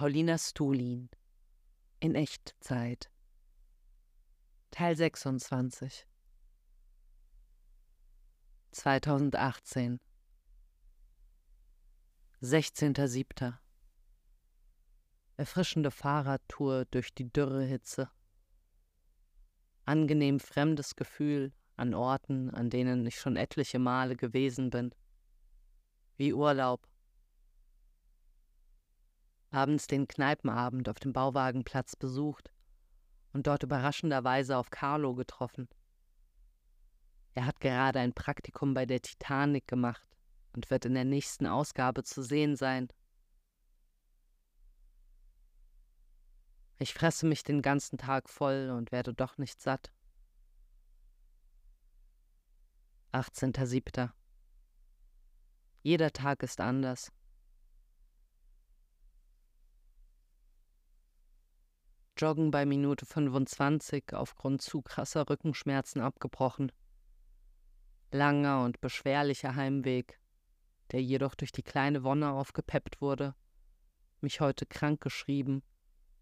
Paulina Stulin in Echtzeit Teil 26 2018 16.07. Erfrischende Fahrradtour durch die dürre Hitze. Angenehm fremdes Gefühl an Orten, an denen ich schon etliche Male gewesen bin. Wie Urlaub abends den Kneipenabend auf dem Bauwagenplatz besucht und dort überraschenderweise auf Carlo getroffen. Er hat gerade ein Praktikum bei der Titanic gemacht und wird in der nächsten Ausgabe zu sehen sein. Ich fresse mich den ganzen Tag voll und werde doch nicht satt. 18.07. Jeder Tag ist anders. Joggen bei Minute 25 aufgrund zu krasser Rückenschmerzen abgebrochen. Langer und beschwerlicher Heimweg, der jedoch durch die kleine Wonne aufgepeppt wurde, mich heute krank geschrieben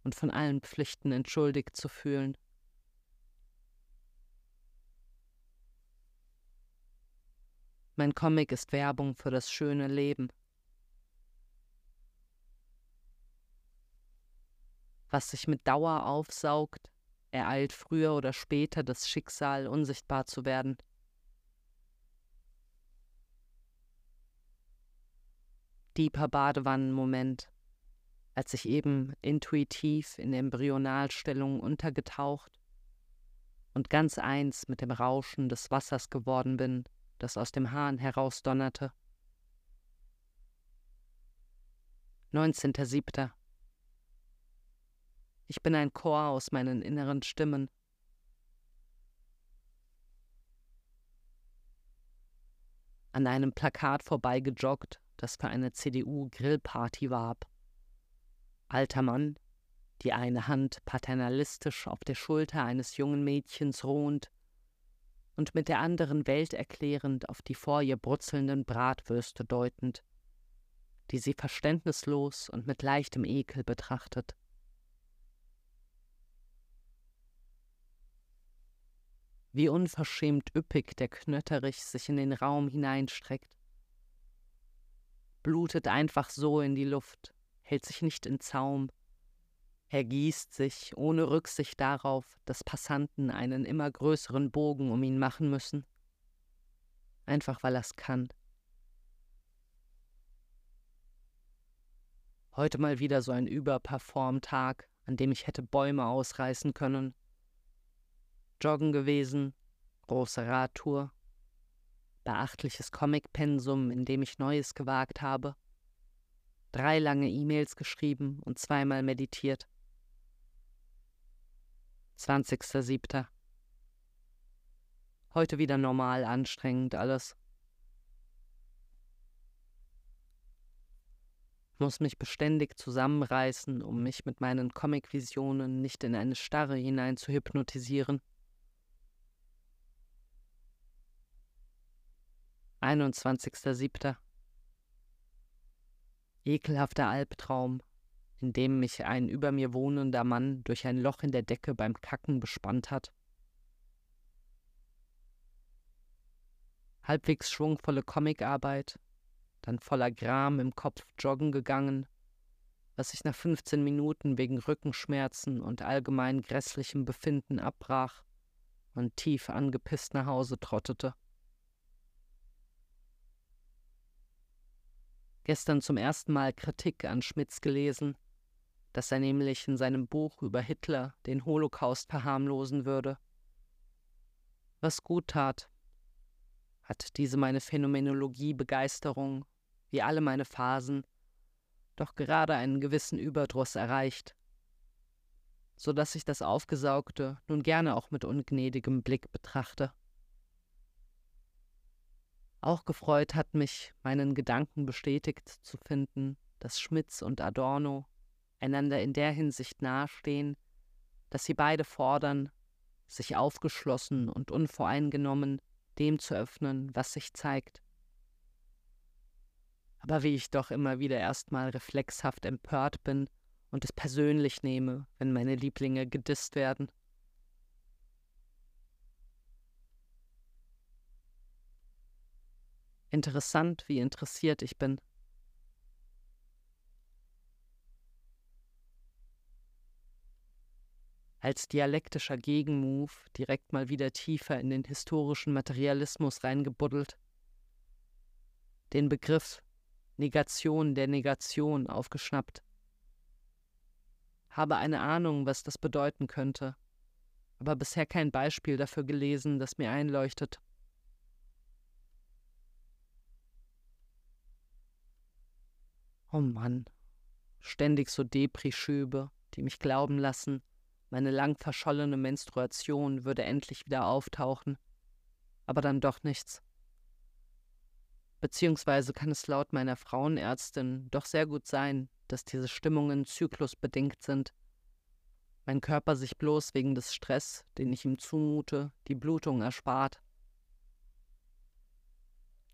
und von allen Pflichten entschuldigt zu fühlen. Mein Comic ist Werbung für das schöne Leben. Was sich mit Dauer aufsaugt, ereilt früher oder später das Schicksal, unsichtbar zu werden. Deeper Badewannenmoment, als ich eben intuitiv in Embryonalstellung untergetaucht und ganz eins mit dem Rauschen des Wassers geworden bin, das aus dem Hahn herausdonnerte. 19.07. Ich bin ein Chor aus meinen inneren Stimmen. An einem Plakat vorbeigejoggt, das für eine CDU-Grillparty warb. Alter Mann, die eine Hand paternalistisch auf der Schulter eines jungen Mädchens ruhend und mit der anderen welterklärend auf die vor ihr brutzelnden Bratwürste deutend, die sie verständnislos und mit leichtem Ekel betrachtet. Wie unverschämt üppig der Knötterich sich in den Raum hineinstreckt. Blutet einfach so in die Luft, hält sich nicht in Zaum, ergießt sich ohne Rücksicht darauf, dass Passanten einen immer größeren Bogen um ihn machen müssen, einfach weil er's kann. Heute mal wieder so ein Überperform-Tag, an dem ich hätte Bäume ausreißen können Joggen gewesen, große Radtour, beachtliches Comicpensum, in dem ich Neues gewagt habe, drei lange E-Mails geschrieben und zweimal meditiert. 20.07. Heute wieder normal anstrengend alles. Muss mich beständig zusammenreißen, um mich mit meinen Comic-Visionen nicht in eine Starre hinein zu hypnotisieren. 21.07. Ekelhafter Albtraum, in dem mich ein über mir wohnender Mann durch ein Loch in der Decke beim Kacken bespannt hat. Halbwegs schwungvolle Comicarbeit, dann voller Gram im Kopf joggen gegangen, was sich nach 15 Minuten wegen Rückenschmerzen und allgemein grässlichem Befinden abbrach und tief angepisst nach Hause trottete. Gestern zum ersten Mal Kritik an Schmitz gelesen, dass er nämlich in seinem Buch über Hitler den Holocaust verharmlosen würde. Was gut tat, hat diese meine Phänomenologie-Begeisterung, wie alle meine Phasen, doch gerade einen gewissen Überdruss erreicht, so dass ich das Aufgesaugte nun gerne auch mit ungnädigem Blick betrachte. Auch gefreut hat mich, meinen Gedanken bestätigt zu finden, dass Schmitz und Adorno einander in der Hinsicht nahestehen, dass sie beide fordern, sich aufgeschlossen und unvoreingenommen dem zu öffnen, was sich zeigt. Aber wie ich doch immer wieder erstmal reflexhaft empört bin und es persönlich nehme, wenn meine Lieblinge gedisst werden. Interessant, wie interessiert ich bin. Als dialektischer Gegenmove direkt mal wieder tiefer in den historischen Materialismus reingebuddelt. Den Begriff Negation der Negation aufgeschnappt. Habe eine Ahnung, was das bedeuten könnte, aber bisher kein Beispiel dafür gelesen, das mir einleuchtet. Oh Mann, ständig so Depri-Schübe, die mich glauben lassen, meine lang verschollene Menstruation würde endlich wieder auftauchen, aber dann doch nichts. Beziehungsweise kann es laut meiner Frauenärztin doch sehr gut sein, dass diese Stimmungen zyklusbedingt sind. Mein Körper sich bloß wegen des Stress, den ich ihm zumute, die Blutung erspart.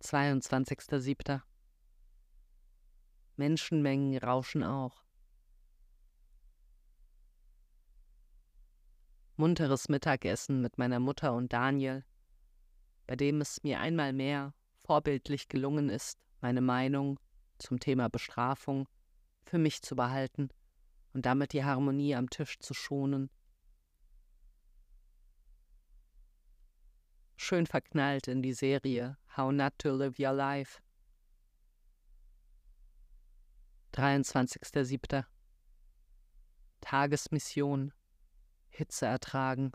22.07. Menschenmengen rauschen auch. Munteres Mittagessen mit meiner Mutter und Daniel, bei dem es mir einmal mehr vorbildlich gelungen ist, meine Meinung zum Thema Bestrafung für mich zu behalten und damit die Harmonie am Tisch zu schonen. Schön verknallt in die Serie How Not to Live Your Life 23.07. Tagesmission, Hitze ertragen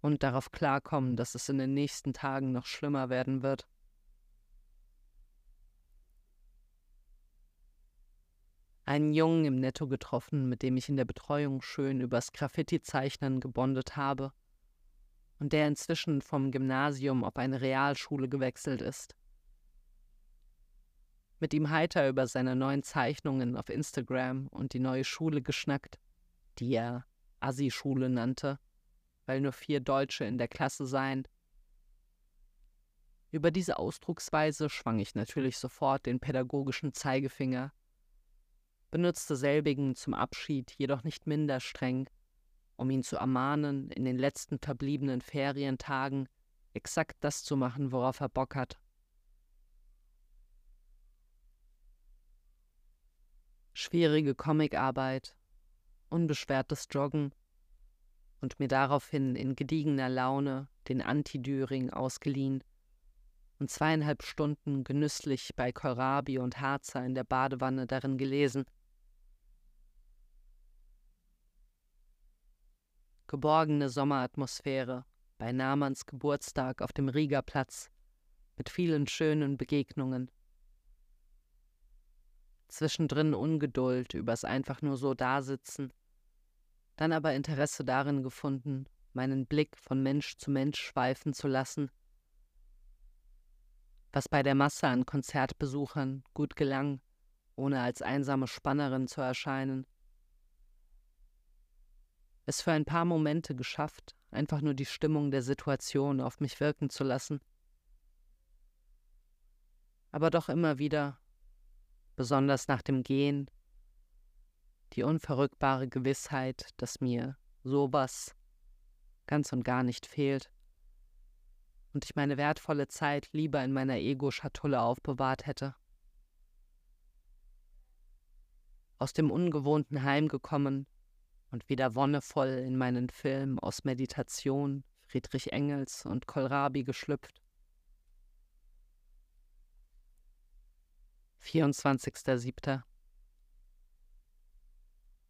und darauf klarkommen, dass es in den nächsten Tagen noch schlimmer werden wird. Einen Jungen im Netto getroffen, mit dem ich in der Betreuung schön übers Graffiti-Zeichnen gebondet habe und der inzwischen vom Gymnasium auf eine Realschule gewechselt ist mit ihm heiter über seine neuen Zeichnungen auf Instagram und die neue Schule geschnackt, die er Assi-Schule nannte, weil nur vier Deutsche in der Klasse seien. Über diese Ausdrucksweise schwang ich natürlich sofort den pädagogischen Zeigefinger, benutzte selbigen zum Abschied jedoch nicht minder streng, um ihn zu ermahnen, in den letzten verbliebenen Ferientagen exakt das zu machen, worauf er Bock hat. Schwierige Comicarbeit, unbeschwertes Joggen und mir daraufhin in gediegener Laune den Antidüring ausgeliehen und zweieinhalb Stunden genüsslich bei Kohlrabi und Harzer in der Badewanne darin gelesen. Geborgene Sommeratmosphäre bei Namanns Geburtstag auf dem Riegerplatz mit vielen schönen Begegnungen zwischendrin Ungeduld übers einfach nur so dasitzen, dann aber Interesse darin gefunden, meinen Blick von Mensch zu Mensch schweifen zu lassen, was bei der Masse an Konzertbesuchern gut gelang, ohne als einsame Spannerin zu erscheinen. Es für ein paar Momente geschafft, einfach nur die Stimmung der Situation auf mich wirken zu lassen. Aber doch immer wieder besonders nach dem Gehen, die unverrückbare Gewissheit, dass mir sowas ganz und gar nicht fehlt und ich meine wertvolle Zeit lieber in meiner Ego-Schatulle aufbewahrt hätte. Aus dem ungewohnten Heim gekommen und wieder wonnevoll in meinen Film aus Meditation, Friedrich Engels und Kohlrabi geschlüpft. 24.07.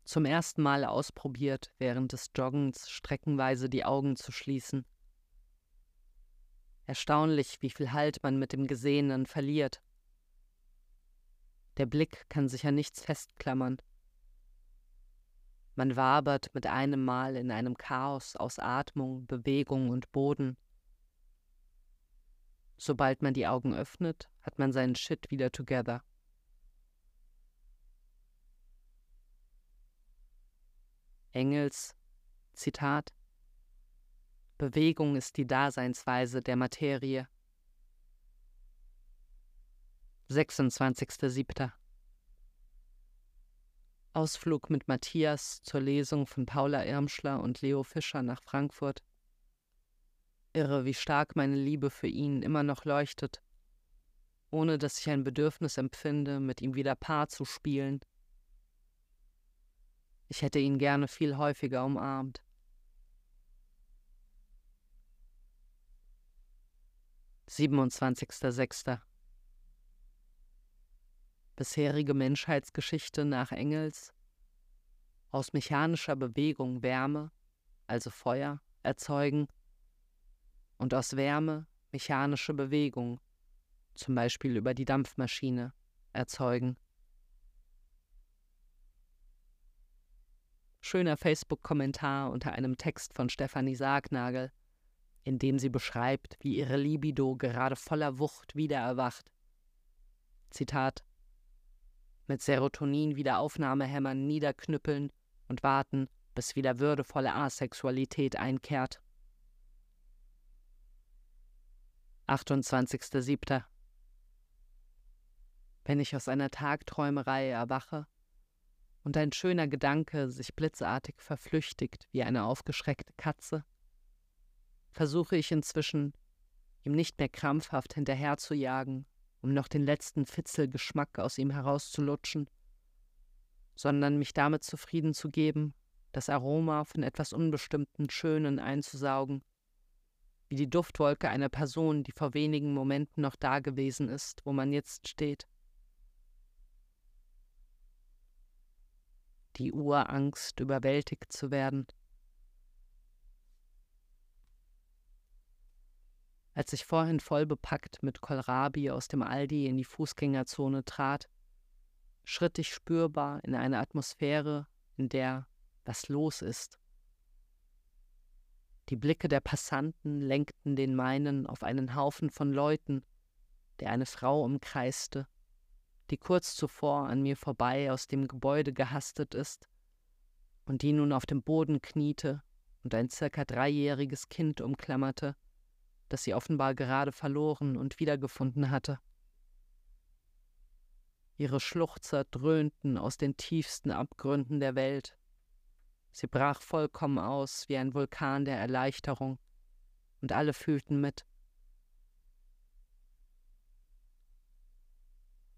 Zum ersten Mal ausprobiert, während des Joggens streckenweise die Augen zu schließen. Erstaunlich, wie viel Halt man mit dem Gesehenen verliert. Der Blick kann sich an nichts festklammern. Man wabert mit einem Mal in einem Chaos aus Atmung, Bewegung und Boden. Sobald man die Augen öffnet, hat man seinen Shit wieder together. Engels Zitat Bewegung ist die Daseinsweise der Materie. 26.07. Ausflug mit Matthias zur Lesung von Paula Irmschler und Leo Fischer nach Frankfurt. Irre, wie stark meine Liebe für ihn immer noch leuchtet, ohne dass ich ein Bedürfnis empfinde, mit ihm wieder Paar zu spielen. Ich hätte ihn gerne viel häufiger umarmt. Siebenundzwanzigster bisherige Menschheitsgeschichte nach Engels, aus mechanischer Bewegung Wärme, also Feuer, erzeugen und aus Wärme mechanische Bewegung, zum Beispiel über die Dampfmaschine, erzeugen. Schöner Facebook-Kommentar unter einem Text von Stefanie Sargnagel, in dem sie beschreibt, wie ihre Libido gerade voller Wucht wieder erwacht. Zitat mit Serotonin-Wiederaufnahmehämmern niederknüppeln und warten, bis wieder würdevolle Asexualität einkehrt. 28.07. Wenn ich aus einer Tagträumerei erwache und ein schöner Gedanke sich blitzartig verflüchtigt wie eine aufgeschreckte Katze, versuche ich inzwischen, ihm nicht mehr krampfhaft hinterherzujagen um noch den letzten Fitzelgeschmack aus ihm herauszulutschen, sondern mich damit zufrieden zu geben, das Aroma von etwas Unbestimmten Schönen einzusaugen, wie die Duftwolke einer Person, die vor wenigen Momenten noch dagewesen ist, wo man jetzt steht. Die Urangst, überwältigt zu werden, Als ich vorhin voll bepackt mit Kohlrabi aus dem Aldi in die Fußgängerzone trat, schritt ich spürbar in eine Atmosphäre, in der was los ist. Die Blicke der Passanten lenkten den meinen auf einen Haufen von Leuten, der eine Frau umkreiste, die kurz zuvor an mir vorbei aus dem Gebäude gehastet ist und die nun auf dem Boden kniete und ein circa dreijähriges Kind umklammerte, das sie offenbar gerade verloren und wiedergefunden hatte. Ihre Schluchzer dröhnten aus den tiefsten Abgründen der Welt. Sie brach vollkommen aus wie ein Vulkan der Erleichterung, und alle fühlten mit.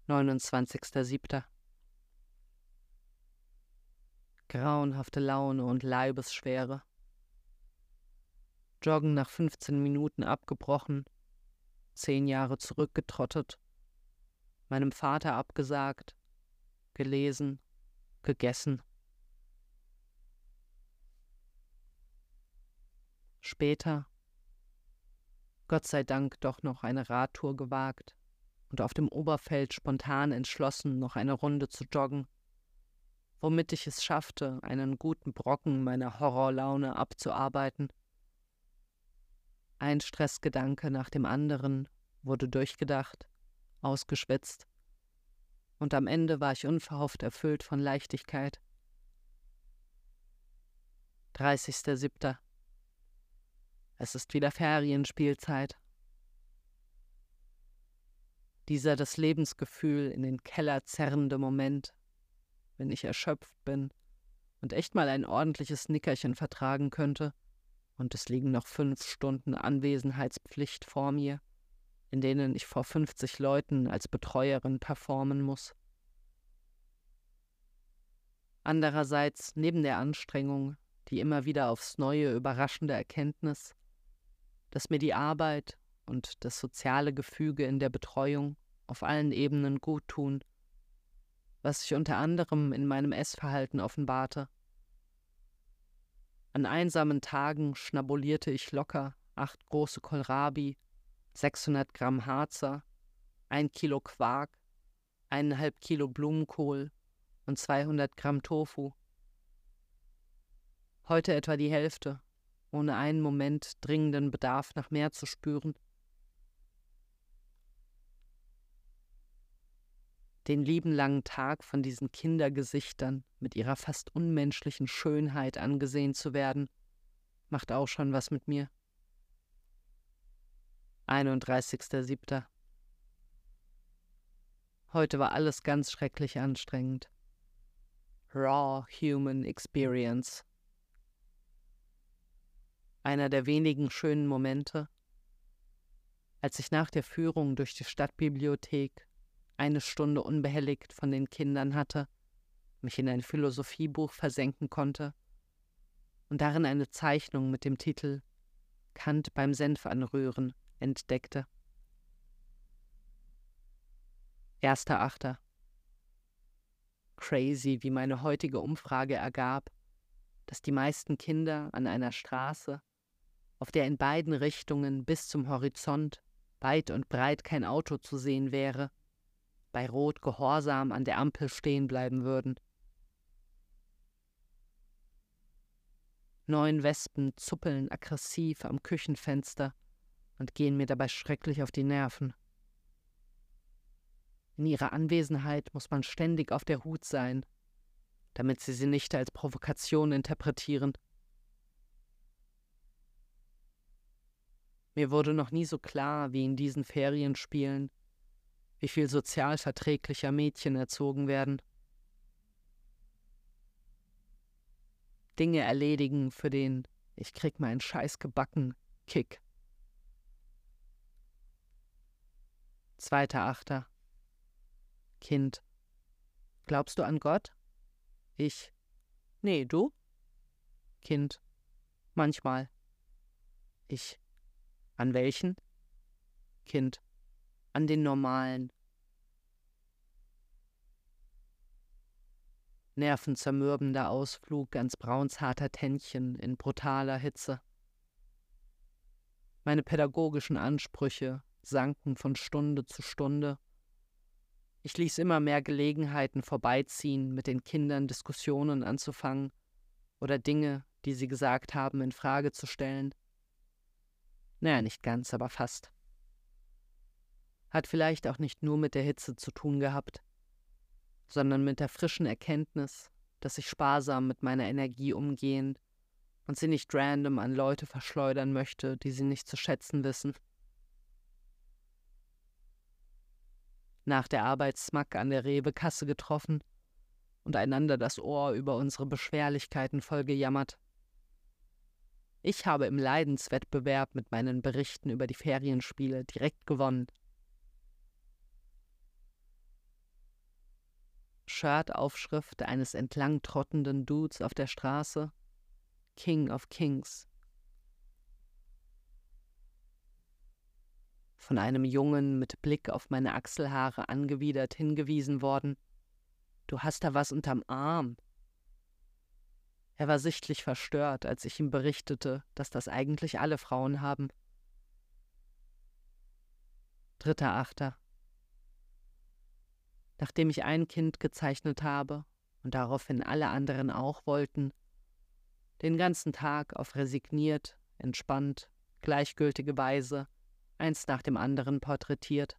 29.07. Grauenhafte Laune und Leibesschwere. Joggen nach 15 Minuten abgebrochen, zehn Jahre zurückgetrottet, meinem Vater abgesagt, gelesen, gegessen. Später, Gott sei Dank, doch noch eine Radtour gewagt und auf dem Oberfeld spontan entschlossen, noch eine Runde zu joggen, womit ich es schaffte, einen guten Brocken meiner Horrorlaune abzuarbeiten ein Stressgedanke nach dem anderen wurde durchgedacht, ausgeschwitzt, und am Ende war ich unverhofft erfüllt von Leichtigkeit. 30.07. Es ist wieder Ferienspielzeit. Dieser das Lebensgefühl in den Keller zerrende Moment, wenn ich erschöpft bin und echt mal ein ordentliches Nickerchen vertragen könnte, und es liegen noch fünf Stunden Anwesenheitspflicht vor mir, in denen ich vor 50 Leuten als Betreuerin performen muss. Andererseits, neben der Anstrengung, die immer wieder aufs neue überraschende Erkenntnis, dass mir die Arbeit und das soziale Gefüge in der Betreuung auf allen Ebenen gut tun, was sich unter anderem in meinem Essverhalten offenbarte, an einsamen Tagen schnabulierte ich locker acht große Kohlrabi, 600 Gramm Harzer, ein Kilo Quark, eineinhalb Kilo Blumenkohl und 200 Gramm Tofu. Heute etwa die Hälfte, ohne einen Moment dringenden Bedarf nach mehr zu spüren. den lieben langen Tag von diesen Kindergesichtern mit ihrer fast unmenschlichen Schönheit angesehen zu werden, macht auch schon was mit mir. 31.07. Heute war alles ganz schrecklich anstrengend. Raw Human Experience. Einer der wenigen schönen Momente, als ich nach der Führung durch die Stadtbibliothek eine Stunde unbehelligt von den Kindern hatte, mich in ein Philosophiebuch versenken konnte und darin eine Zeichnung mit dem Titel Kant beim Senf anrühren entdeckte. Erster Achter. Crazy, wie meine heutige Umfrage ergab, dass die meisten Kinder an einer Straße, auf der in beiden Richtungen bis zum Horizont weit und breit kein Auto zu sehen wäre, bei Rot gehorsam an der Ampel stehen bleiben würden. Neun Wespen zuppeln aggressiv am Küchenfenster und gehen mir dabei schrecklich auf die Nerven. In ihrer Anwesenheit muss man ständig auf der Hut sein, damit sie sie nicht als Provokation interpretieren. Mir wurde noch nie so klar wie in diesen Ferienspielen, wie viel sozial verträglicher Mädchen erzogen werden. Dinge erledigen für den Ich krieg meinen Scheiß gebacken Kick. Zweiter Achter. Kind. Glaubst du an Gott? Ich. Nee, du? Kind. Manchmal. Ich. An welchen? Kind. An den normalen. nervenzermürbender Ausflug ans braunsharter Tännchen in brutaler Hitze. Meine pädagogischen Ansprüche sanken von Stunde zu Stunde. Ich ließ immer mehr Gelegenheiten vorbeiziehen, mit den Kindern Diskussionen anzufangen oder Dinge, die sie gesagt haben, in Frage zu stellen. Naja, nicht ganz, aber fast. Hat vielleicht auch nicht nur mit der Hitze zu tun gehabt sondern mit der frischen Erkenntnis, dass ich sparsam mit meiner Energie umgehen und sie nicht random an Leute verschleudern möchte, die sie nicht zu schätzen wissen. Nach der Arbeit Smack an der Rewe-Kasse getroffen und einander das Ohr über unsere Beschwerlichkeiten voll gejammert. Ich habe im Leidenswettbewerb mit meinen Berichten über die Ferienspiele direkt gewonnen. Shirt-Aufschrift eines entlang trottenden Dudes auf der Straße. King of Kings. Von einem Jungen mit Blick auf meine Achselhaare angewidert hingewiesen worden. Du hast da was unterm Arm. Er war sichtlich verstört, als ich ihm berichtete, dass das eigentlich alle Frauen haben. Dritter Achter. Nachdem ich ein Kind gezeichnet habe und daraufhin alle anderen auch wollten, den ganzen Tag auf resigniert, entspannt, gleichgültige Weise eins nach dem anderen porträtiert.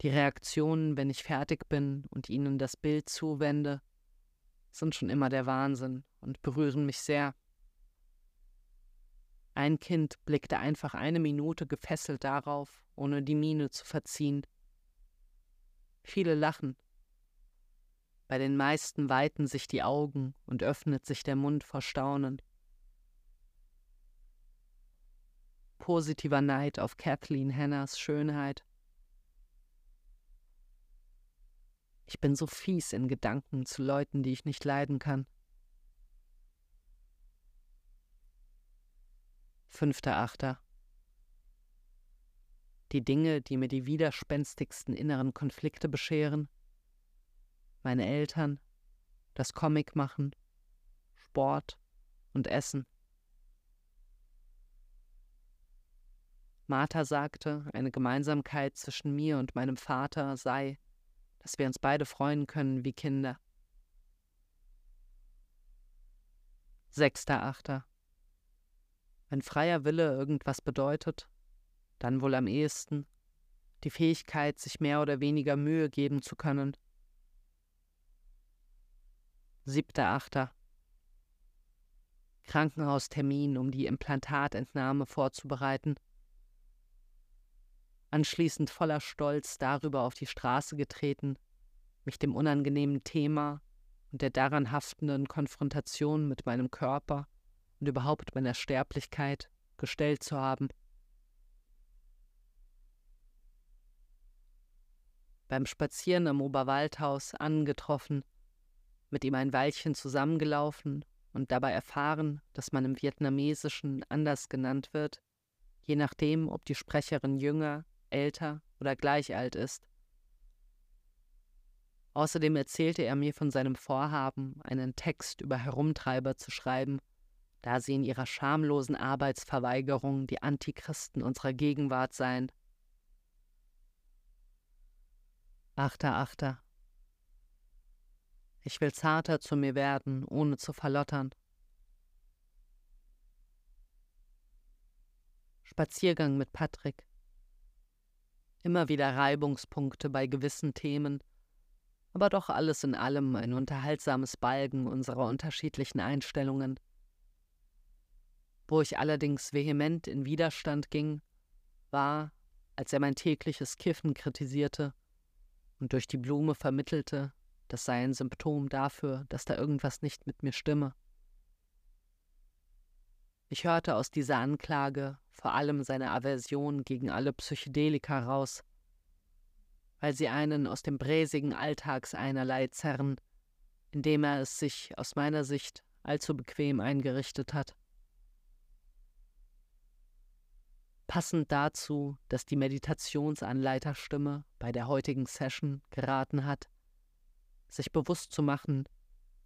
Die Reaktionen, wenn ich fertig bin und ihnen das Bild zuwende, sind schon immer der Wahnsinn und berühren mich sehr. Ein Kind blickte einfach eine Minute gefesselt darauf, ohne die Miene zu verziehen, Viele lachen. Bei den meisten weiten sich die Augen und öffnet sich der Mund vor Staunen. Positiver Neid auf Kathleen Hannahs Schönheit. Ich bin so fies in Gedanken zu Leuten, die ich nicht leiden kann. Fünfter Achter die Dinge, die mir die widerspenstigsten inneren Konflikte bescheren, meine Eltern, das Comic machen, Sport und Essen. Martha sagte, eine Gemeinsamkeit zwischen mir und meinem Vater sei, dass wir uns beide freuen können wie Kinder. Sechster Achter. Wenn freier Wille irgendwas bedeutet, dann wohl am ehesten die Fähigkeit, sich mehr oder weniger Mühe geben zu können. Siebter Achter. Krankenhaustermin, um die Implantatentnahme vorzubereiten. Anschließend voller Stolz darüber auf die Straße getreten, mich dem unangenehmen Thema und der daran haftenden Konfrontation mit meinem Körper und überhaupt meiner Sterblichkeit gestellt zu haben. Beim Spazieren am Oberwaldhaus angetroffen, mit ihm ein Weilchen zusammengelaufen und dabei erfahren, dass man im Vietnamesischen anders genannt wird, je nachdem, ob die Sprecherin jünger, älter oder gleich alt ist. Außerdem erzählte er mir von seinem Vorhaben, einen Text über Herumtreiber zu schreiben, da sie in ihrer schamlosen Arbeitsverweigerung die Antichristen unserer Gegenwart seien. Achter, Achter. Ich will zarter zu mir werden, ohne zu verlottern. Spaziergang mit Patrick. Immer wieder Reibungspunkte bei gewissen Themen, aber doch alles in allem ein unterhaltsames Balgen unserer unterschiedlichen Einstellungen. Wo ich allerdings vehement in Widerstand ging, war, als er mein tägliches Kiffen kritisierte und durch die Blume vermittelte, das sei ein Symptom dafür, dass da irgendwas nicht mit mir stimme. Ich hörte aus dieser Anklage vor allem seine Aversion gegen alle Psychedelika raus, weil sie einen aus dem bräsigen Alltags einerlei zerren, indem er es sich aus meiner Sicht allzu bequem eingerichtet hat. Passend dazu, dass die Meditationsanleiterstimme bei der heutigen Session geraten hat, sich bewusst zu machen,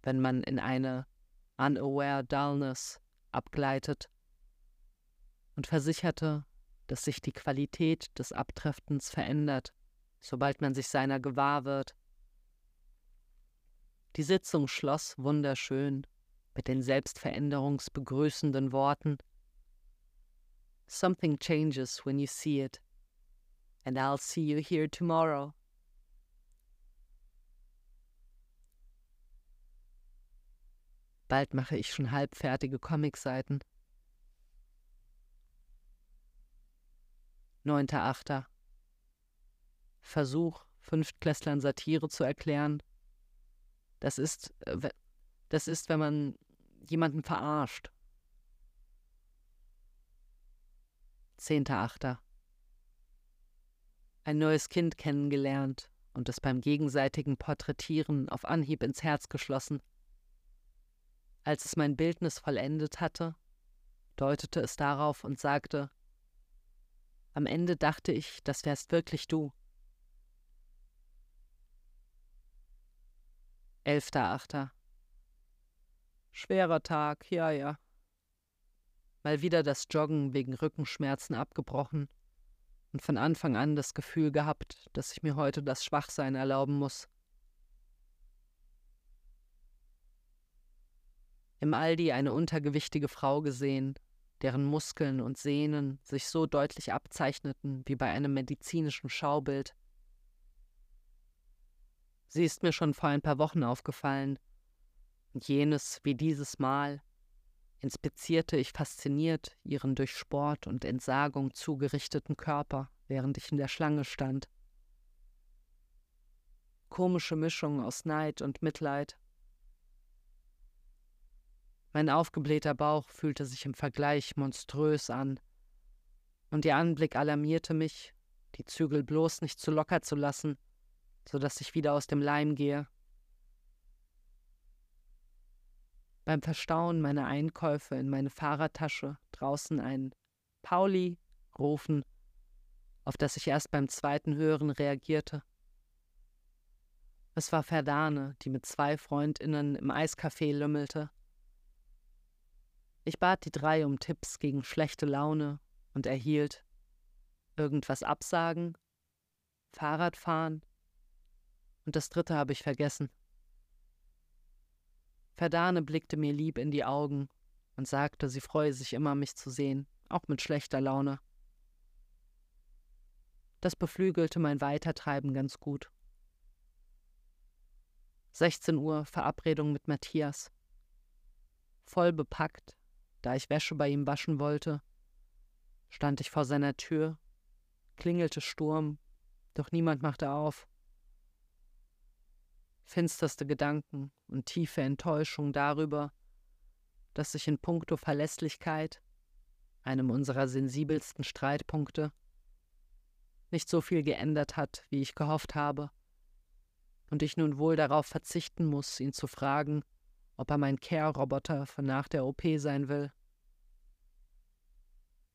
wenn man in eine unaware dullness abgleitet und versicherte, dass sich die Qualität des Abdriftens verändert sobald man sich seiner gewahr wird. Die Sitzung schloss wunderschön mit den selbstveränderungsbegrüßenden Worten Something changes when you see it, and I'll see you here tomorrow. Bald mache ich schon halbfertige Comicseiten. 9.8. Versuch, Fünftklässlern Satire zu erklären. Das ist, äh, das ist, wenn man jemanden verarscht. Zehnter Achter. Ein neues Kind kennengelernt und es beim gegenseitigen Porträtieren auf Anhieb ins Herz geschlossen. Als es mein Bildnis vollendet hatte, deutete es darauf und sagte, am Ende dachte ich, das wärst wirklich du. 11.8. Schwerer Tag, ja, ja. Mal wieder das Joggen wegen Rückenschmerzen abgebrochen und von Anfang an das Gefühl gehabt, dass ich mir heute das Schwachsein erlauben muss. Im Aldi eine untergewichtige Frau gesehen, deren Muskeln und Sehnen sich so deutlich abzeichneten wie bei einem medizinischen Schaubild. Sie ist mir schon vor ein paar Wochen aufgefallen. Und jenes wie dieses Mal inspizierte ich fasziniert ihren durch Sport und Entsagung zugerichteten Körper, während ich in der Schlange stand. Komische Mischung aus Neid und Mitleid. Mein aufgeblähter Bauch fühlte sich im Vergleich monströs an, und ihr Anblick alarmierte mich, die Zügel bloß nicht zu locker zu lassen so dass ich wieder aus dem Leim gehe. Beim Verstauen meiner Einkäufe in meine Fahrradtasche draußen ein Pauli rufen, auf das ich erst beim zweiten Hören reagierte. Es war Verdane, die mit zwei Freundinnen im Eiscafé lümmelte. Ich bat die drei um Tipps gegen schlechte Laune und erhielt irgendwas absagen, Fahrradfahren und das dritte habe ich vergessen. Verdane blickte mir lieb in die Augen und sagte, sie freue sich immer, mich zu sehen, auch mit schlechter Laune. Das beflügelte mein Weitertreiben ganz gut. 16 Uhr Verabredung mit Matthias. Voll bepackt, da ich Wäsche bei ihm waschen wollte, stand ich vor seiner Tür, klingelte Sturm, doch niemand machte auf. finsterste Gedanken und tiefe Enttäuschung darüber, dass sich in puncto Verlässlichkeit, einem unserer sensibelsten Streitpunkte, nicht so viel geändert hat, wie ich gehofft habe, und ich nun wohl darauf verzichten muss, ihn zu fragen, ob er mein Care-Roboter von nach der OP sein will.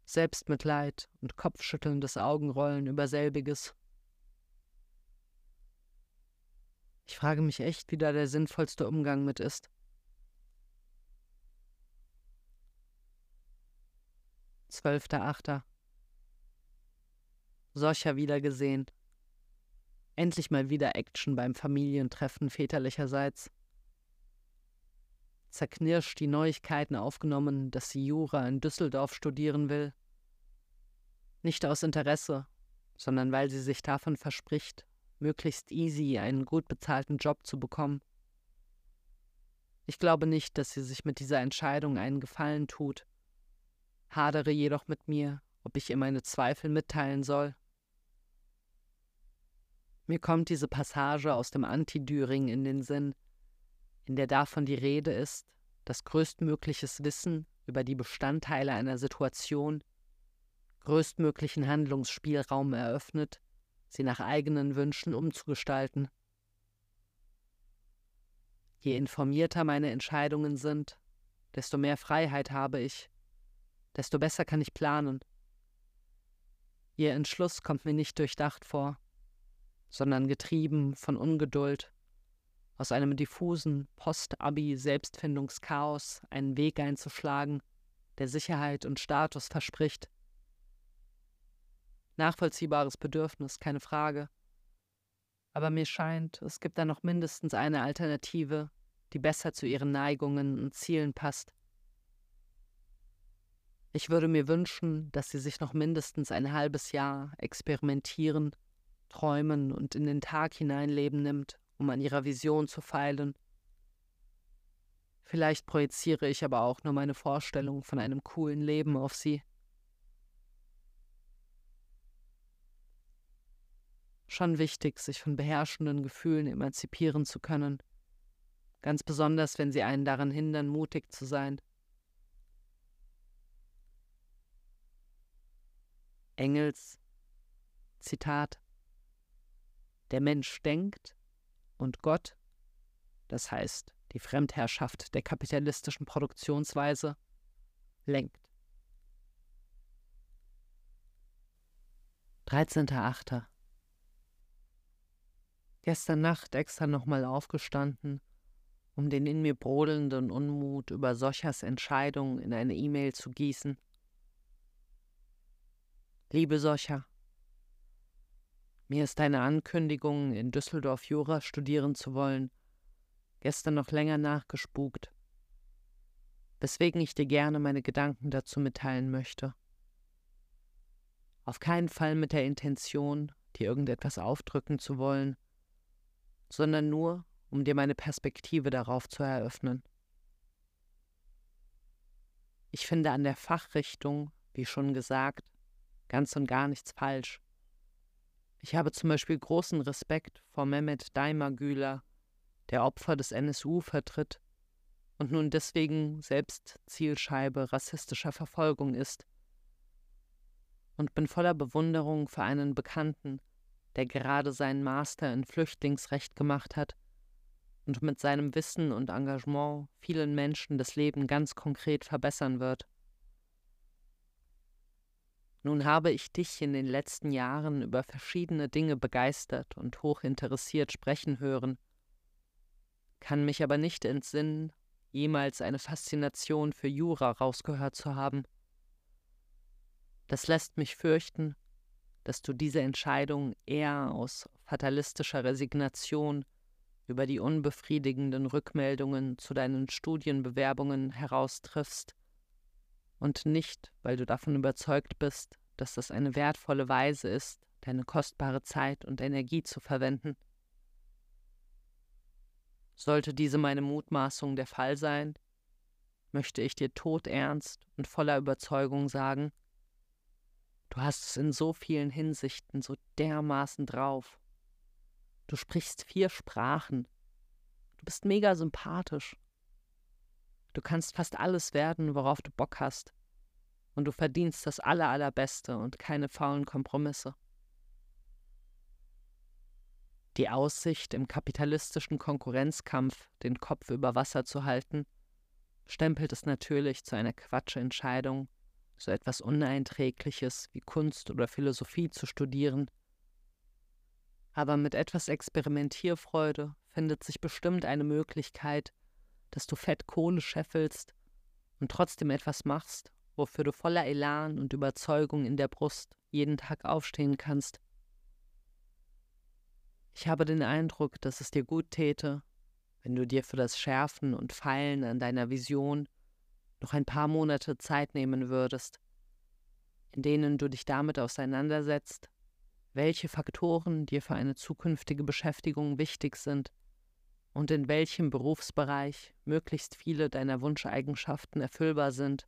Selbstmitleid und kopfschüttelndes Augenrollen über selbiges. Ich frage mich echt, wie da der sinnvollste Umgang mit ist. Zwölfter Achter. Socha wiedergesehen. Endlich mal wieder Action beim Familientreffen väterlicherseits. Zerknirscht die Neuigkeiten aufgenommen, dass sie Jura in Düsseldorf studieren will. Nicht aus Interesse, sondern weil sie sich davon verspricht, möglichst easy einen gut bezahlten Job zu bekommen. Ich glaube nicht, dass sie sich mit dieser Entscheidung einen Gefallen tut, hadere jedoch mit mir, ob ich ihr meine Zweifel mitteilen soll. Mir kommt diese Passage aus dem Antidüring in den Sinn, in der davon die Rede ist, dass größtmögliches Wissen über die Bestandteile einer Situation größtmöglichen Handlungsspielraum eröffnet, sie nach eigenen Wünschen umzugestalten. Je informierter meine Entscheidungen sind, desto mehr Freiheit habe ich, desto besser kann ich planen. Ihr Entschluss kommt mir nicht durchdacht vor, sondern getrieben von Ungeduld, aus einem diffusen Post-Abi-Selbstfindungschaos einen Weg einzuschlagen, der Sicherheit und Status verspricht. Nachvollziehbares Bedürfnis, keine Frage. Aber mir scheint, es gibt da noch mindestens eine Alternative, die besser zu ihren Neigungen und Zielen passt. Ich würde mir wünschen, dass sie sich noch mindestens ein halbes Jahr experimentieren, träumen und in den Tag hineinleben nimmt, um an ihrer Vision zu feilen. Vielleicht projiziere ich aber auch nur meine Vorstellung von einem coolen Leben auf sie. Schon wichtig, sich von beherrschenden Gefühlen emanzipieren zu können, ganz besonders wenn sie einen daran hindern, mutig zu sein. Engels Zitat Der Mensch denkt und Gott, das heißt die Fremdherrschaft der kapitalistischen Produktionsweise, lenkt. 13.8. Gestern Nacht extra nochmal aufgestanden, um den in mir brodelnden Unmut über Sochas Entscheidung in eine E-Mail zu gießen. Liebe Socha, mir ist deine Ankündigung, in Düsseldorf Jura studieren zu wollen, gestern noch länger nachgespukt, weswegen ich dir gerne meine Gedanken dazu mitteilen möchte. Auf keinen Fall mit der Intention, dir irgendetwas aufdrücken zu wollen, sondern nur, um dir meine Perspektive darauf zu eröffnen. Ich finde an der Fachrichtung, wie schon gesagt, ganz und gar nichts falsch. Ich habe zum Beispiel großen Respekt vor Mehmet Daimagüler, der Opfer des NSU vertritt und nun deswegen selbst Zielscheibe rassistischer Verfolgung ist. Und bin voller Bewunderung für einen Bekannten, der gerade seinen Master in Flüchtlingsrecht gemacht hat und mit seinem Wissen und Engagement vielen Menschen das Leben ganz konkret verbessern wird. Nun habe ich dich in den letzten Jahren über verschiedene Dinge begeistert und hochinteressiert sprechen hören, kann mich aber nicht entsinnen, jemals eine Faszination für Jura rausgehört zu haben. Das lässt mich fürchten, dass du diese Entscheidung eher aus fatalistischer Resignation über die unbefriedigenden Rückmeldungen zu deinen Studienbewerbungen heraustriffst und nicht, weil du davon überzeugt bist, dass das eine wertvolle Weise ist, deine kostbare Zeit und Energie zu verwenden. Sollte diese meine Mutmaßung der Fall sein, möchte ich dir todernst und voller Überzeugung sagen, du hast es in so vielen Hinsichten so dermaßen drauf. Du sprichst vier Sprachen, Du bist mega sympathisch. Du kannst fast alles werden, worauf du Bock hast. Und du verdienst das Aller, Allerbeste und keine faulen Kompromisse. Die Aussicht, im kapitalistischen Konkurrenzkampf den Kopf über Wasser zu halten, stempelt es natürlich zu einer Quatschentscheidung, so etwas Uneinträgliches wie Kunst oder Philosophie zu studieren. Aber mit etwas Experimentierfreude findet sich bestimmt eine Möglichkeit, dass du fett Kohle scheffelst und trotzdem etwas machst, wofür du voller Elan und Überzeugung in der Brust jeden Tag aufstehen kannst. Ich habe den Eindruck, dass es dir gut täte, wenn du dir für das Schärfen und Feilen an deiner Vision noch ein paar Monate Zeit nehmen würdest, in denen du dich damit auseinandersetzt, welche Faktoren dir für eine zukünftige Beschäftigung wichtig sind und in welchem Berufsbereich möglichst viele deiner Wunscheigenschaften erfüllbar sind.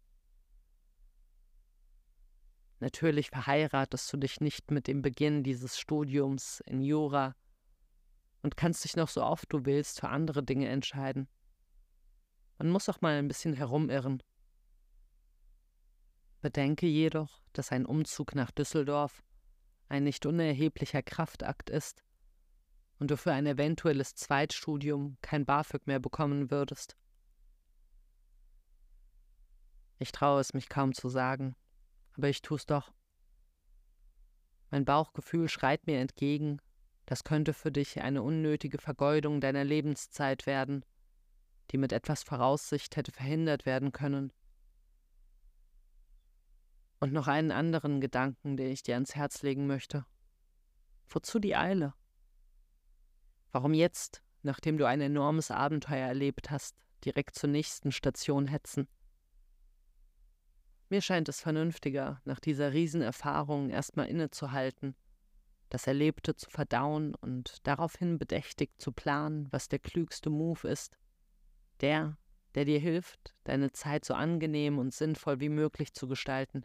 Natürlich verheiratest du dich nicht mit dem Beginn dieses Studiums in Jura und kannst dich noch so oft du willst für andere Dinge entscheiden. Man muss auch mal ein bisschen herumirren. Bedenke jedoch, dass ein Umzug nach Düsseldorf ein nicht unerheblicher Kraftakt ist und du für ein eventuelles Zweitstudium kein BAföG mehr bekommen würdest. Ich traue es mich kaum zu sagen, aber ich tu's doch. Mein Bauchgefühl schreit mir entgegen, das könnte für dich eine unnötige Vergeudung deiner Lebenszeit werden, die mit etwas Voraussicht hätte verhindert werden können. Und noch einen anderen Gedanken, den ich dir ans Herz legen möchte. Wozu die Eile? Warum jetzt, nachdem du ein enormes Abenteuer erlebt hast, direkt zur nächsten Station hetzen? Mir scheint es vernünftiger, nach dieser Riesenerfahrung erstmal innezuhalten, das Erlebte zu verdauen und daraufhin bedächtig zu planen, was der klügste Move ist. Der, der dir hilft, deine Zeit so angenehm und sinnvoll wie möglich zu gestalten.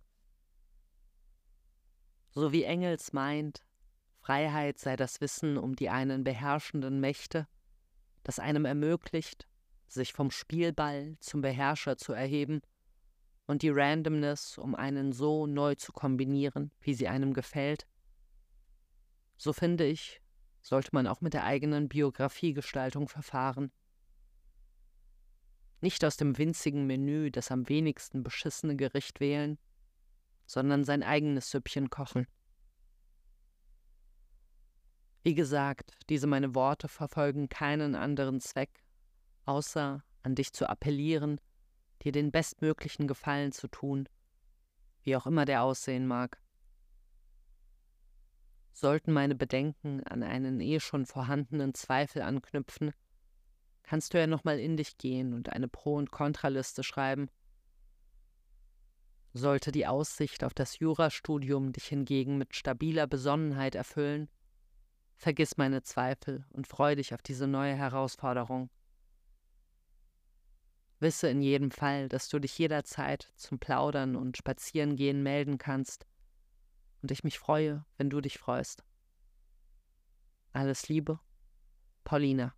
So wie Engels meint, Freiheit sei das Wissen um die einen beherrschenden Mächte, das einem ermöglicht, sich vom Spielball zum Beherrscher zu erheben und die Randomness, um einen so neu zu kombinieren, wie sie einem gefällt. So finde ich, sollte man auch mit der eigenen Biografiegestaltung verfahren. Nicht aus dem winzigen Menü das am wenigsten beschissene Gericht wählen, sondern sein eigenes Süppchen kochen. Wie gesagt, diese meine Worte verfolgen keinen anderen Zweck, außer an dich zu appellieren, dir den bestmöglichen Gefallen zu tun, wie auch immer der aussehen mag. Sollten meine Bedenken an einen eh schon vorhandenen Zweifel anknüpfen, kannst du ja nochmal in dich gehen und eine Pro- und Kontraliste schreiben. Sollte die Aussicht auf das Jurastudium dich hingegen mit stabiler Besonnenheit erfüllen, Vergiss meine Zweifel und freu dich auf diese neue Herausforderung. Wisse in jedem Fall, dass du dich jederzeit zum Plaudern und Spazierengehen melden kannst und ich mich freue, wenn du dich freust. Alles Liebe, Paulina.